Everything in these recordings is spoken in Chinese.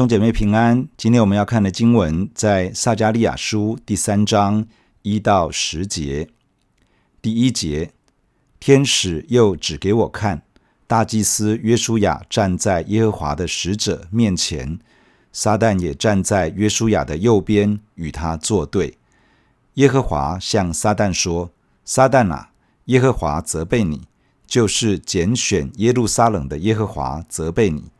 兄姐妹平安。今天我们要看的经文在撒迦利亚书第三章一到十节。第一节，天使又指给我看，大祭司约书亚站在耶和华的使者面前，撒旦也站在约书亚的右边，与他作对。耶和华向撒旦说：“撒旦啊，耶和华责备你，就是拣选耶路撒冷的耶和华责备你。”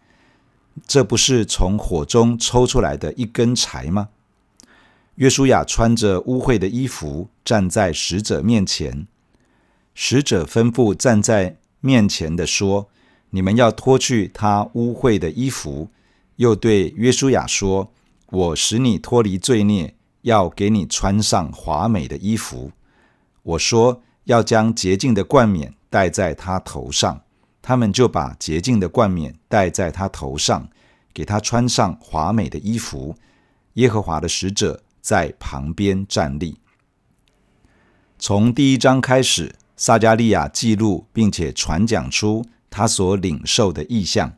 这不是从火中抽出来的一根柴吗？约书亚穿着污秽的衣服站在使者面前，使者吩咐站在面前的说：“你们要脱去他污秽的衣服。”又对约书亚说：“我使你脱离罪孽，要给你穿上华美的衣服。”我说：“要将洁净的冠冕戴在他头上。”他们就把洁净的冠冕戴在他头上，给他穿上华美的衣服。耶和华的使者在旁边站立。从第一章开始，撒迦利亚记录并且传讲出他所领受的异象。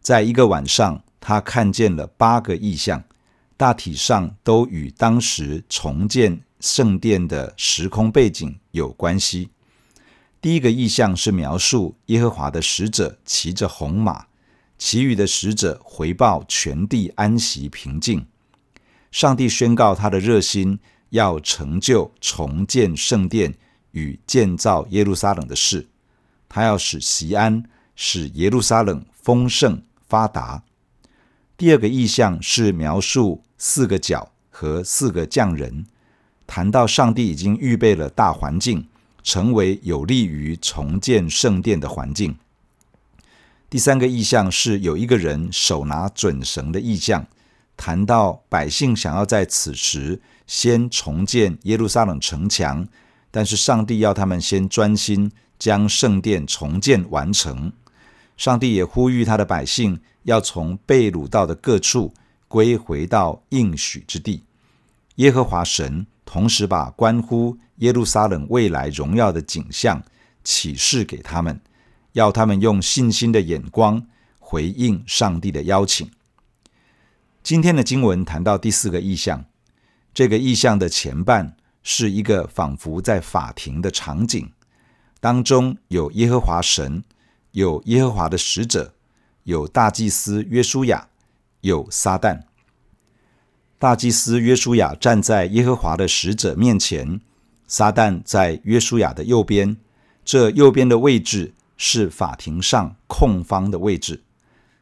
在一个晚上，他看见了八个异象，大体上都与当时重建圣殿的时空背景有关系。第一个意象是描述耶和华的使者骑着红马，其余的使者回报全地安息平静。上帝宣告他的热心，要成就重建圣殿与建造耶路撒冷的事。他要使锡安，使耶路撒冷丰盛发达。第二个意象是描述四个角和四个匠人，谈到上帝已经预备了大环境。成为有利于重建圣殿的环境。第三个意象是有一个人手拿准绳的意象，谈到百姓想要在此时先重建耶路撒冷城墙，但是上帝要他们先专心将圣殿重建完成。上帝也呼吁他的百姓要从被掳到的各处归回到应许之地。耶和华神。同时，把关乎耶路撒冷未来荣耀的景象启示给他们，要他们用信心的眼光回应上帝的邀请。今天的经文谈到第四个意象，这个意象的前半是一个仿佛在法庭的场景，当中有耶和华神，有耶和华的使者，有大祭司约书亚，有撒旦。大祭司约书亚站在耶和华的使者面前，撒旦在约书亚的右边。这右边的位置是法庭上控方的位置。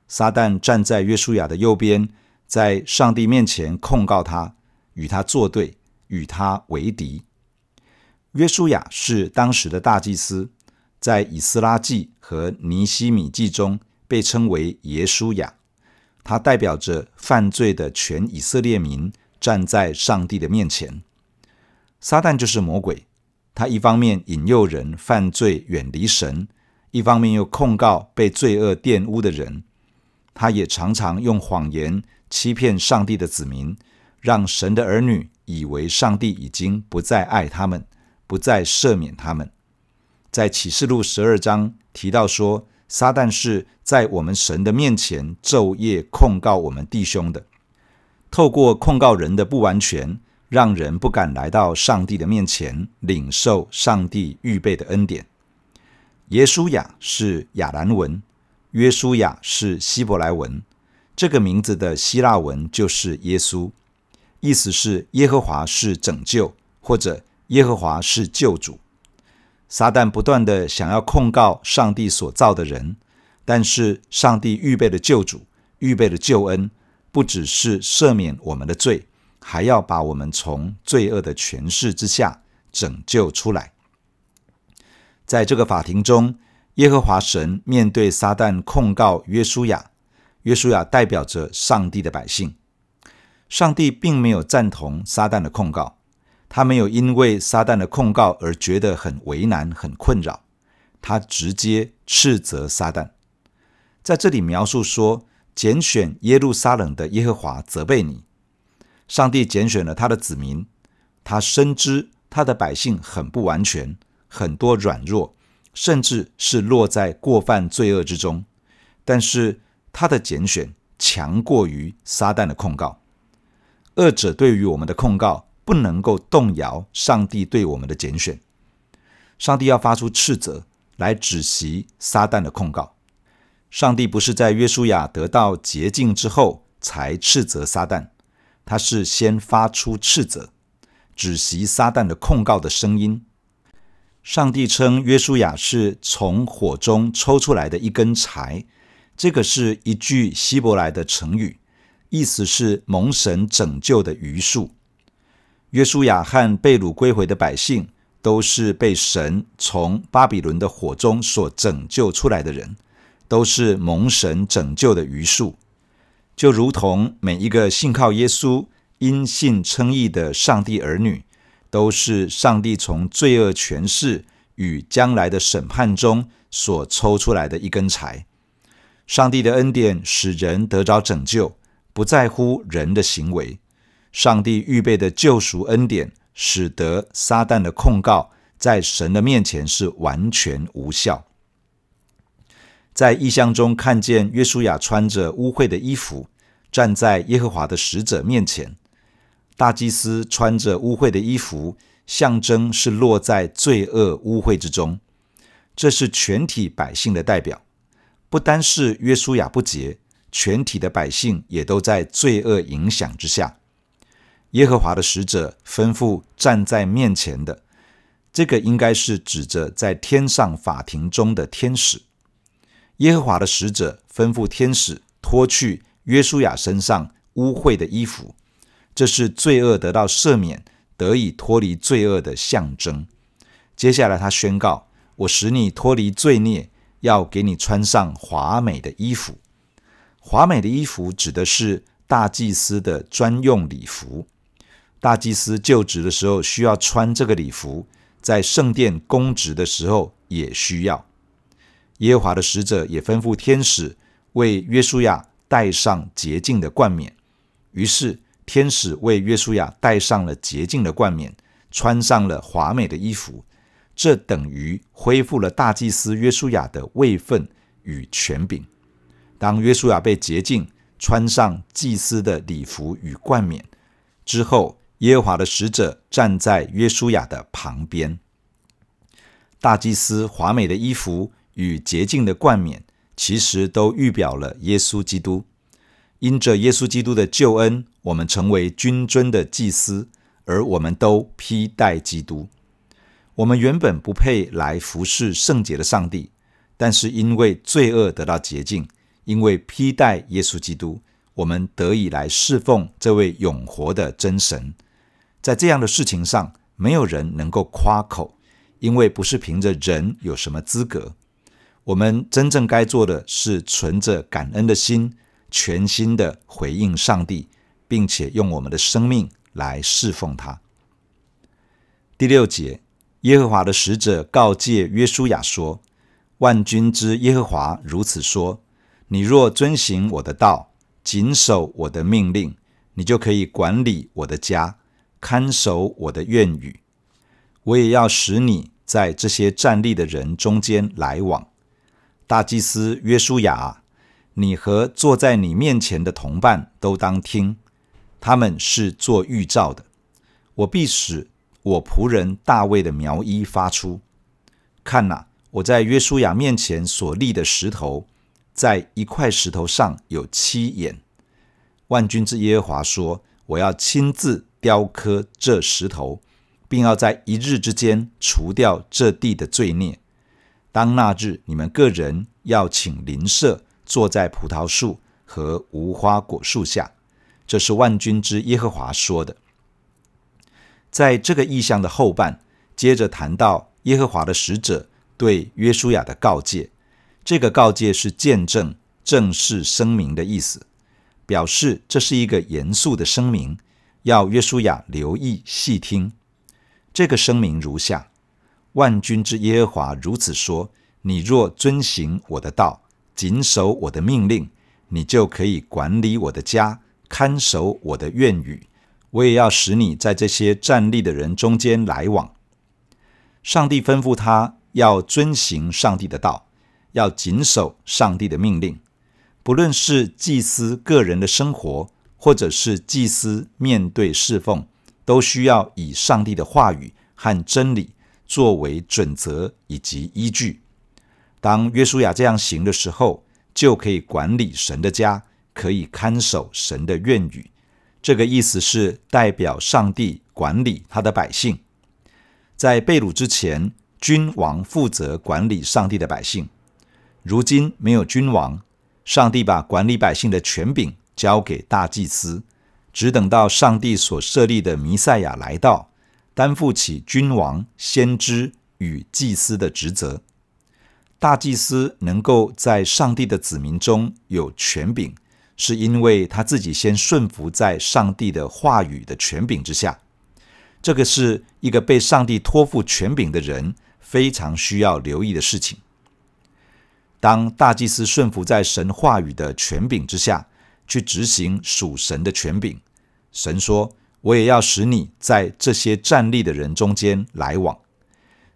撒旦站在约书亚的右边，在上帝面前控告他，与他作对，与他为敌。约书亚是当时的大祭司，在以斯拉记和尼希米记中被称为耶书亚。他代表着犯罪的全以色列民站在上帝的面前。撒旦就是魔鬼，他一方面引诱人犯罪远离神，一方面又控告被罪恶玷污的人。他也常常用谎言欺骗上帝的子民，让神的儿女以为上帝已经不再爱他们，不再赦免他们。在启示录十二章提到说，撒旦是在我们神的面前昼夜控告我们弟兄的，透过控告人的不完全，让人不敢来到上帝的面前领受上帝预备的恩典。耶稣雅是亚兰文，约书亚是希伯来文，这个名字的希腊文就是耶稣，意思是耶和华是拯救，或者耶和华是救主。撒旦不断的想要控告上帝所造的人，但是上帝预备的救主、预备的救恩，不只是赦免我们的罪，还要把我们从罪恶的权势之下拯救出来。在这个法庭中，耶和华神面对撒旦控告约书亚，约书亚代表着上帝的百姓，上帝并没有赞同撒旦的控告。他没有因为撒旦的控告而觉得很为难、很困扰，他直接斥责撒旦。在这里描述说，拣选耶路撒冷的耶和华责备你。上帝拣选了他的子民，他深知他的百姓很不完全，很多软弱，甚至是落在过犯罪恶之中。但是他的拣选强过于撒旦的控告。二者对于我们的控告不能够动摇上帝对我们的拣选。上帝要发出斥责来止息撒旦的控告。上帝不是在约书亚得到洁净之后才斥责撒旦，他是先发出斥责，止息撒旦的控告的声音。上帝称约书亚是从火中抽出来的一根柴，这个是一句希伯来的成语。意思是蒙神拯救的余数。约书亚和被掳归回的百姓都是被神从巴比伦的火中所拯救出来的人，都是蒙神拯救的余数。就如同每一个信靠耶稣、因信称义的上帝儿女，都是上帝从罪恶权势与将来的审判中所抽出来的一根柴。上帝的恩典使人得着拯救。不在乎人的行为，上帝预备的救赎恩典，使得撒旦的控告在神的面前是完全无效。在异象中看见约书亚穿着污秽的衣服，站在耶和华的使者面前。大祭司穿着污秽的衣服，象征是落在罪恶污秽之中。这是全体百姓的代表，不单是约书亚不洁。全体的百姓也都在罪恶影响之下。耶和华的使者吩咐站在面前的，这个应该是指着在天上法庭中的天使。耶和华的使者吩咐天使脱去约书亚身上污秽的衣服，这是罪恶得到赦免，得以脱离罪恶的象征。接下来他宣告：“我使你脱离罪孽，要给你穿上华美的衣服。”华美的衣服指的是大祭司的专用礼服。大祭司就职的时候需要穿这个礼服，在圣殿供职的时候也需要。耶和华的使者也吩咐天使为约书亚戴上洁净的冠冕。于是天使为约书亚戴上了洁净的冠冕，穿上了华美的衣服。这等于恢复了大祭司约书亚的位分与权柄。当约书亚被洁净，穿上祭司的礼服与冠冕之后，耶和华的使者站在约书亚的旁边。大祭司华美的衣服与洁净的冠冕，其实都预表了耶稣基督。因着耶稣基督的救恩，我们成为君尊的祭司，而我们都披戴基督。我们原本不配来服侍圣洁的上帝，但是因为罪恶得到洁净。因为披戴耶稣基督，我们得以来侍奉这位永活的真神。在这样的事情上，没有人能够夸口，因为不是凭着人有什么资格。我们真正该做的是存着感恩的心，全心的回应上帝，并且用我们的生命来侍奉他。第六节，耶和华的使者告诫约书亚说：“万军之耶和华如此说。”你若遵行我的道，谨守我的命令，你就可以管理我的家，看守我的愿语。我也要使你在这些站立的人中间来往。大祭司约书亚，你和坐在你面前的同伴都当听，他们是做预兆的。我必使我仆人大卫的苗衣发出。看哪，我在约书亚面前所立的石头。在一块石头上有七眼。万军之耶和华说：“我要亲自雕刻这石头，并要在一日之间除掉这地的罪孽。当那日，你们个人要请邻舍坐在葡萄树和无花果树下。”这是万军之耶和华说的。在这个意象的后半，接着谈到耶和华的使者对约书亚的告诫。这个告诫是见证、正式声明的意思，表示这是一个严肃的声明，要约书亚留意细听。这个声明如下：万军之耶和华如此说：你若遵行我的道，谨守我的命令，你就可以管理我的家，看守我的院宇。我也要使你在这些站立的人中间来往。上帝吩咐他要遵行上帝的道。要谨守上帝的命令，不论是祭司个人的生活，或者是祭司面对侍奉，都需要以上帝的话语和真理作为准则以及依据。当约书亚这样行的时候，就可以管理神的家，可以看守神的院宇。这个意思是代表上帝管理他的百姓。在被掳之前，君王负责管理上帝的百姓。如今没有君王。上帝把管理百姓的权柄交给大祭司，只等到上帝所设立的弥赛亚来到，担负起君王、先知与祭司的职责。大祭司能够在上帝的子民中有权柄，是因为他自己先顺服在上帝的话语的权柄之下。这个是一个被上帝托付权柄的人非常需要留意的事情。当大祭司顺服在神话语的权柄之下，去执行属神的权柄，神说：“我也要使你在这些站立的人中间来往。”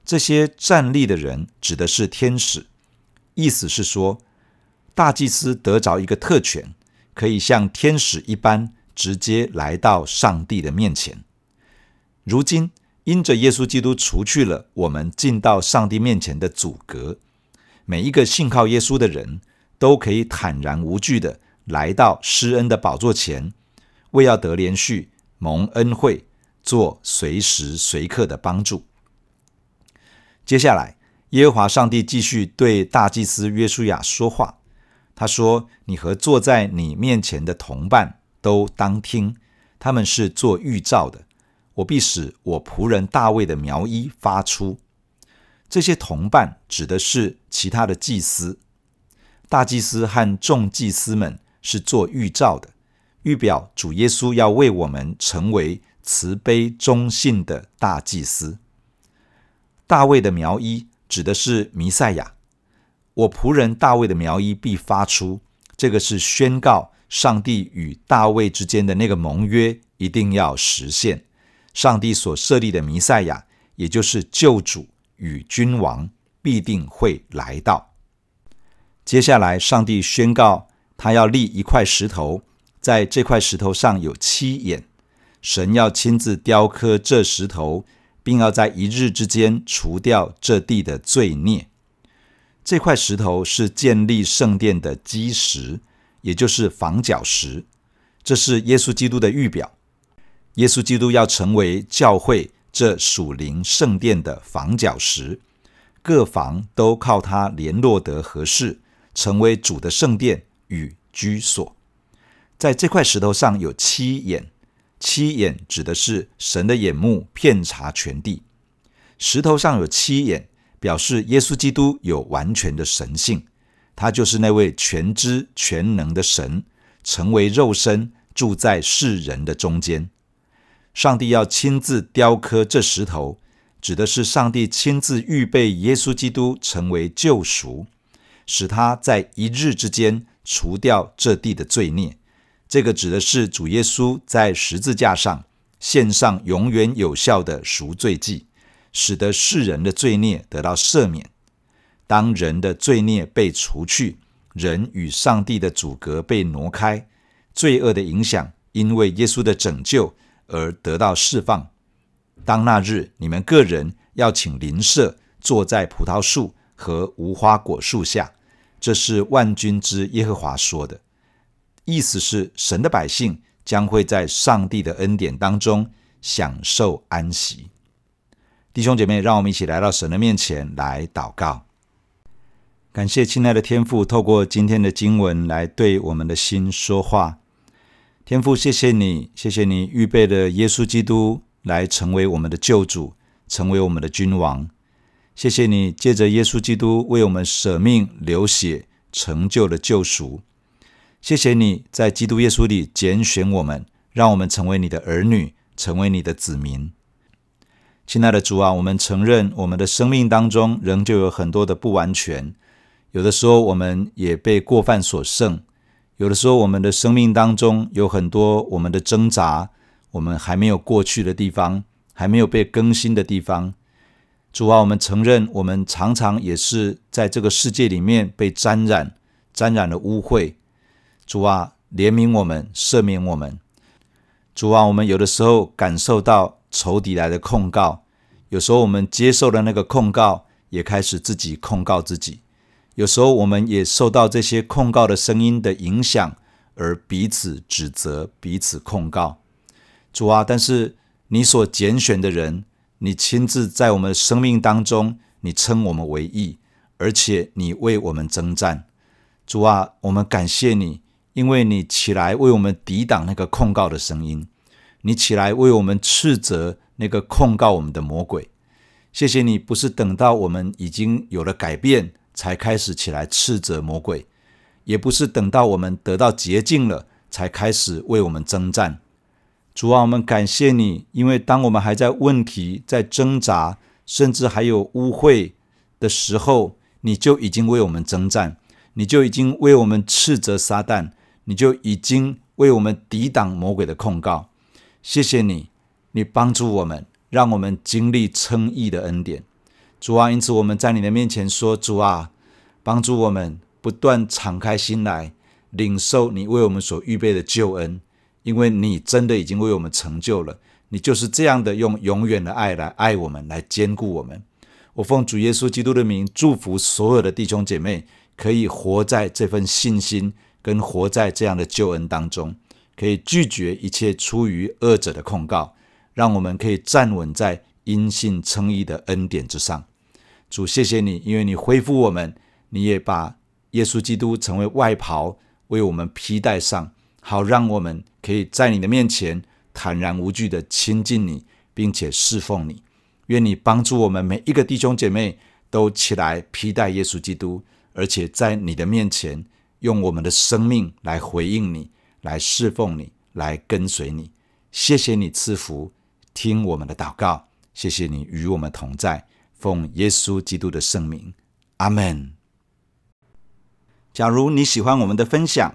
这些站立的人指的是天使，意思是说，大祭司得着一个特权，可以像天使一般直接来到上帝的面前。如今，因着耶稣基督除去了我们进到上帝面前的阻隔。每一个信靠耶稣的人都可以坦然无惧的来到施恩的宝座前，为要得连续蒙恩惠，做随时随刻的帮助。接下来，耶和华上帝继续对大祭司约书亚说话，他说：“你和坐在你面前的同伴都当听，他们是做预兆的。我必使我仆人大卫的苗医发出。”这些同伴指的是其他的祭司，大祭司和众祭司们是做预兆的，预表主耶稣要为我们成为慈悲忠信的大祭司。大卫的苗医指的是弥赛亚，我仆人大卫的苗医必发出，这个是宣告上帝与大卫之间的那个盟约一定要实现，上帝所设立的弥赛亚，也就是救主。与君王必定会来到。接下来，上帝宣告，他要立一块石头，在这块石头上有七眼，神要亲自雕刻这石头，并要在一日之间除掉这地的罪孽。这块石头是建立圣殿的基石，也就是房角石。这是耶稣基督的预表，耶稣基督要成为教会。这属灵圣殿的房角石，各房都靠它联络得合适，成为主的圣殿与居所。在这块石头上有七眼，七眼指的是神的眼目遍察全地。石头上有七眼，表示耶稣基督有完全的神性，他就是那位全知全能的神，成为肉身住在世人的中间。上帝要亲自雕刻这石头，指的是上帝亲自预备耶稣基督成为救赎，使他在一日之间除掉这地的罪孽。这个指的是主耶稣在十字架上献上永远有效的赎罪祭，使得世人的罪孽得到赦免。当人的罪孽被除去，人与上帝的阻隔被挪开，罪恶的影响因为耶稣的拯救。而得到释放。当那日，你们个人要请邻舍坐在葡萄树和无花果树下，这是万军之耶和华说的。意思是，神的百姓将会在上帝的恩典当中享受安息。弟兄姐妹，让我们一起来到神的面前来祷告。感谢亲爱的天父，透过今天的经文来对我们的心说话。天父，谢谢你，谢谢你预备的耶稣基督来成为我们的救主，成为我们的君王。谢谢你借着耶稣基督为我们舍命流血，成就了救赎。谢谢你在基督耶稣里拣选我们，让我们成为你的儿女，成为你的子民。亲爱的主啊，我们承认我们的生命当中仍旧有很多的不完全，有的时候我们也被过犯所胜。有的时候，我们的生命当中有很多我们的挣扎，我们还没有过去的地方，还没有被更新的地方。主啊，我们承认，我们常常也是在这个世界里面被沾染，沾染了污秽，主啊，怜悯我们，赦免我们。主啊，我们有的时候感受到仇敌来的控告，有时候我们接受了那个控告，也开始自己控告自己。有时候我们也受到这些控告的声音的影响，而彼此指责、彼此控告。主啊，但是你所拣选的人，你亲自在我们生命当中，你称我们为义，而且你为我们征战。主啊，我们感谢你。因为你起来为我们抵挡那个控告的声音，你起来为我们斥责那个控告我们的魔鬼。谢谢你，不是等到我们已经有了改变才开始起来斥责魔鬼，也不是等到我们得到洁净了才开始为我们征战。主啊，我们感谢你，因为当我们还在问题、在挣扎，甚至还有污秽的时候，你就已经为我们征战，你就已经为我们斥责撒旦。你就已经为我们抵挡魔鬼的控告，谢谢你，你帮助我们，让我们经历称义的恩典。主啊，因此我们在你的面前说：主啊，帮助我们不断敞开心来，领受你为我们所预备的救恩，因为你真的已经为我们成就了。你就是这样的用永远的爱来爱我们，来坚固我们。我奉主耶稣基督的名，祝福所有的弟兄姐妹，可以活在这份信心。跟活在这样的救恩当中，可以拒绝一切出于恶者的控告，让我们可以站稳在因信称义的恩典之上。主，谢谢你，因为你恢复我们，你也把耶稣基督成为外袍为我们披戴上，好让我们可以在你的面前坦然无惧地亲近你，并且侍奉你。愿你帮助我们每一个弟兄姐妹都起来披戴耶稣基督，而且在你的面前。用我们的生命来回应你，来侍奉你，来跟随你。谢谢你赐福，听我们的祷告。谢谢你与我们同在，奉耶稣基督的圣名，阿门。假如你喜欢我们的分享，